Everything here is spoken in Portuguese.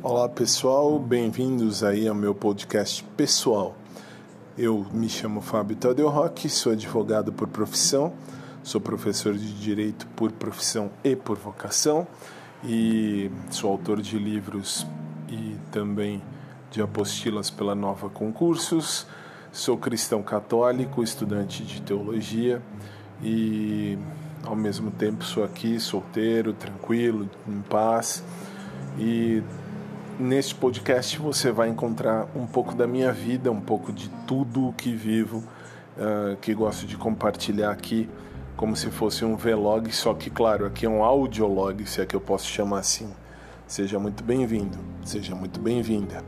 Olá pessoal, bem-vindos aí ao meu podcast pessoal. Eu me chamo Fábio Tadeu Roque, sou advogado por profissão, sou professor de direito por profissão e por vocação e sou autor de livros e também de apostilas pela Nova Concursos. Sou cristão católico, estudante de teologia e ao mesmo tempo sou aqui solteiro, tranquilo, em paz e Neste podcast você vai encontrar um pouco da minha vida, um pouco de tudo o que vivo, uh, que gosto de compartilhar aqui, como se fosse um vlog, só que, claro, aqui é um audiolog, se é que eu posso chamar assim. Seja muito bem-vindo, seja muito bem-vinda.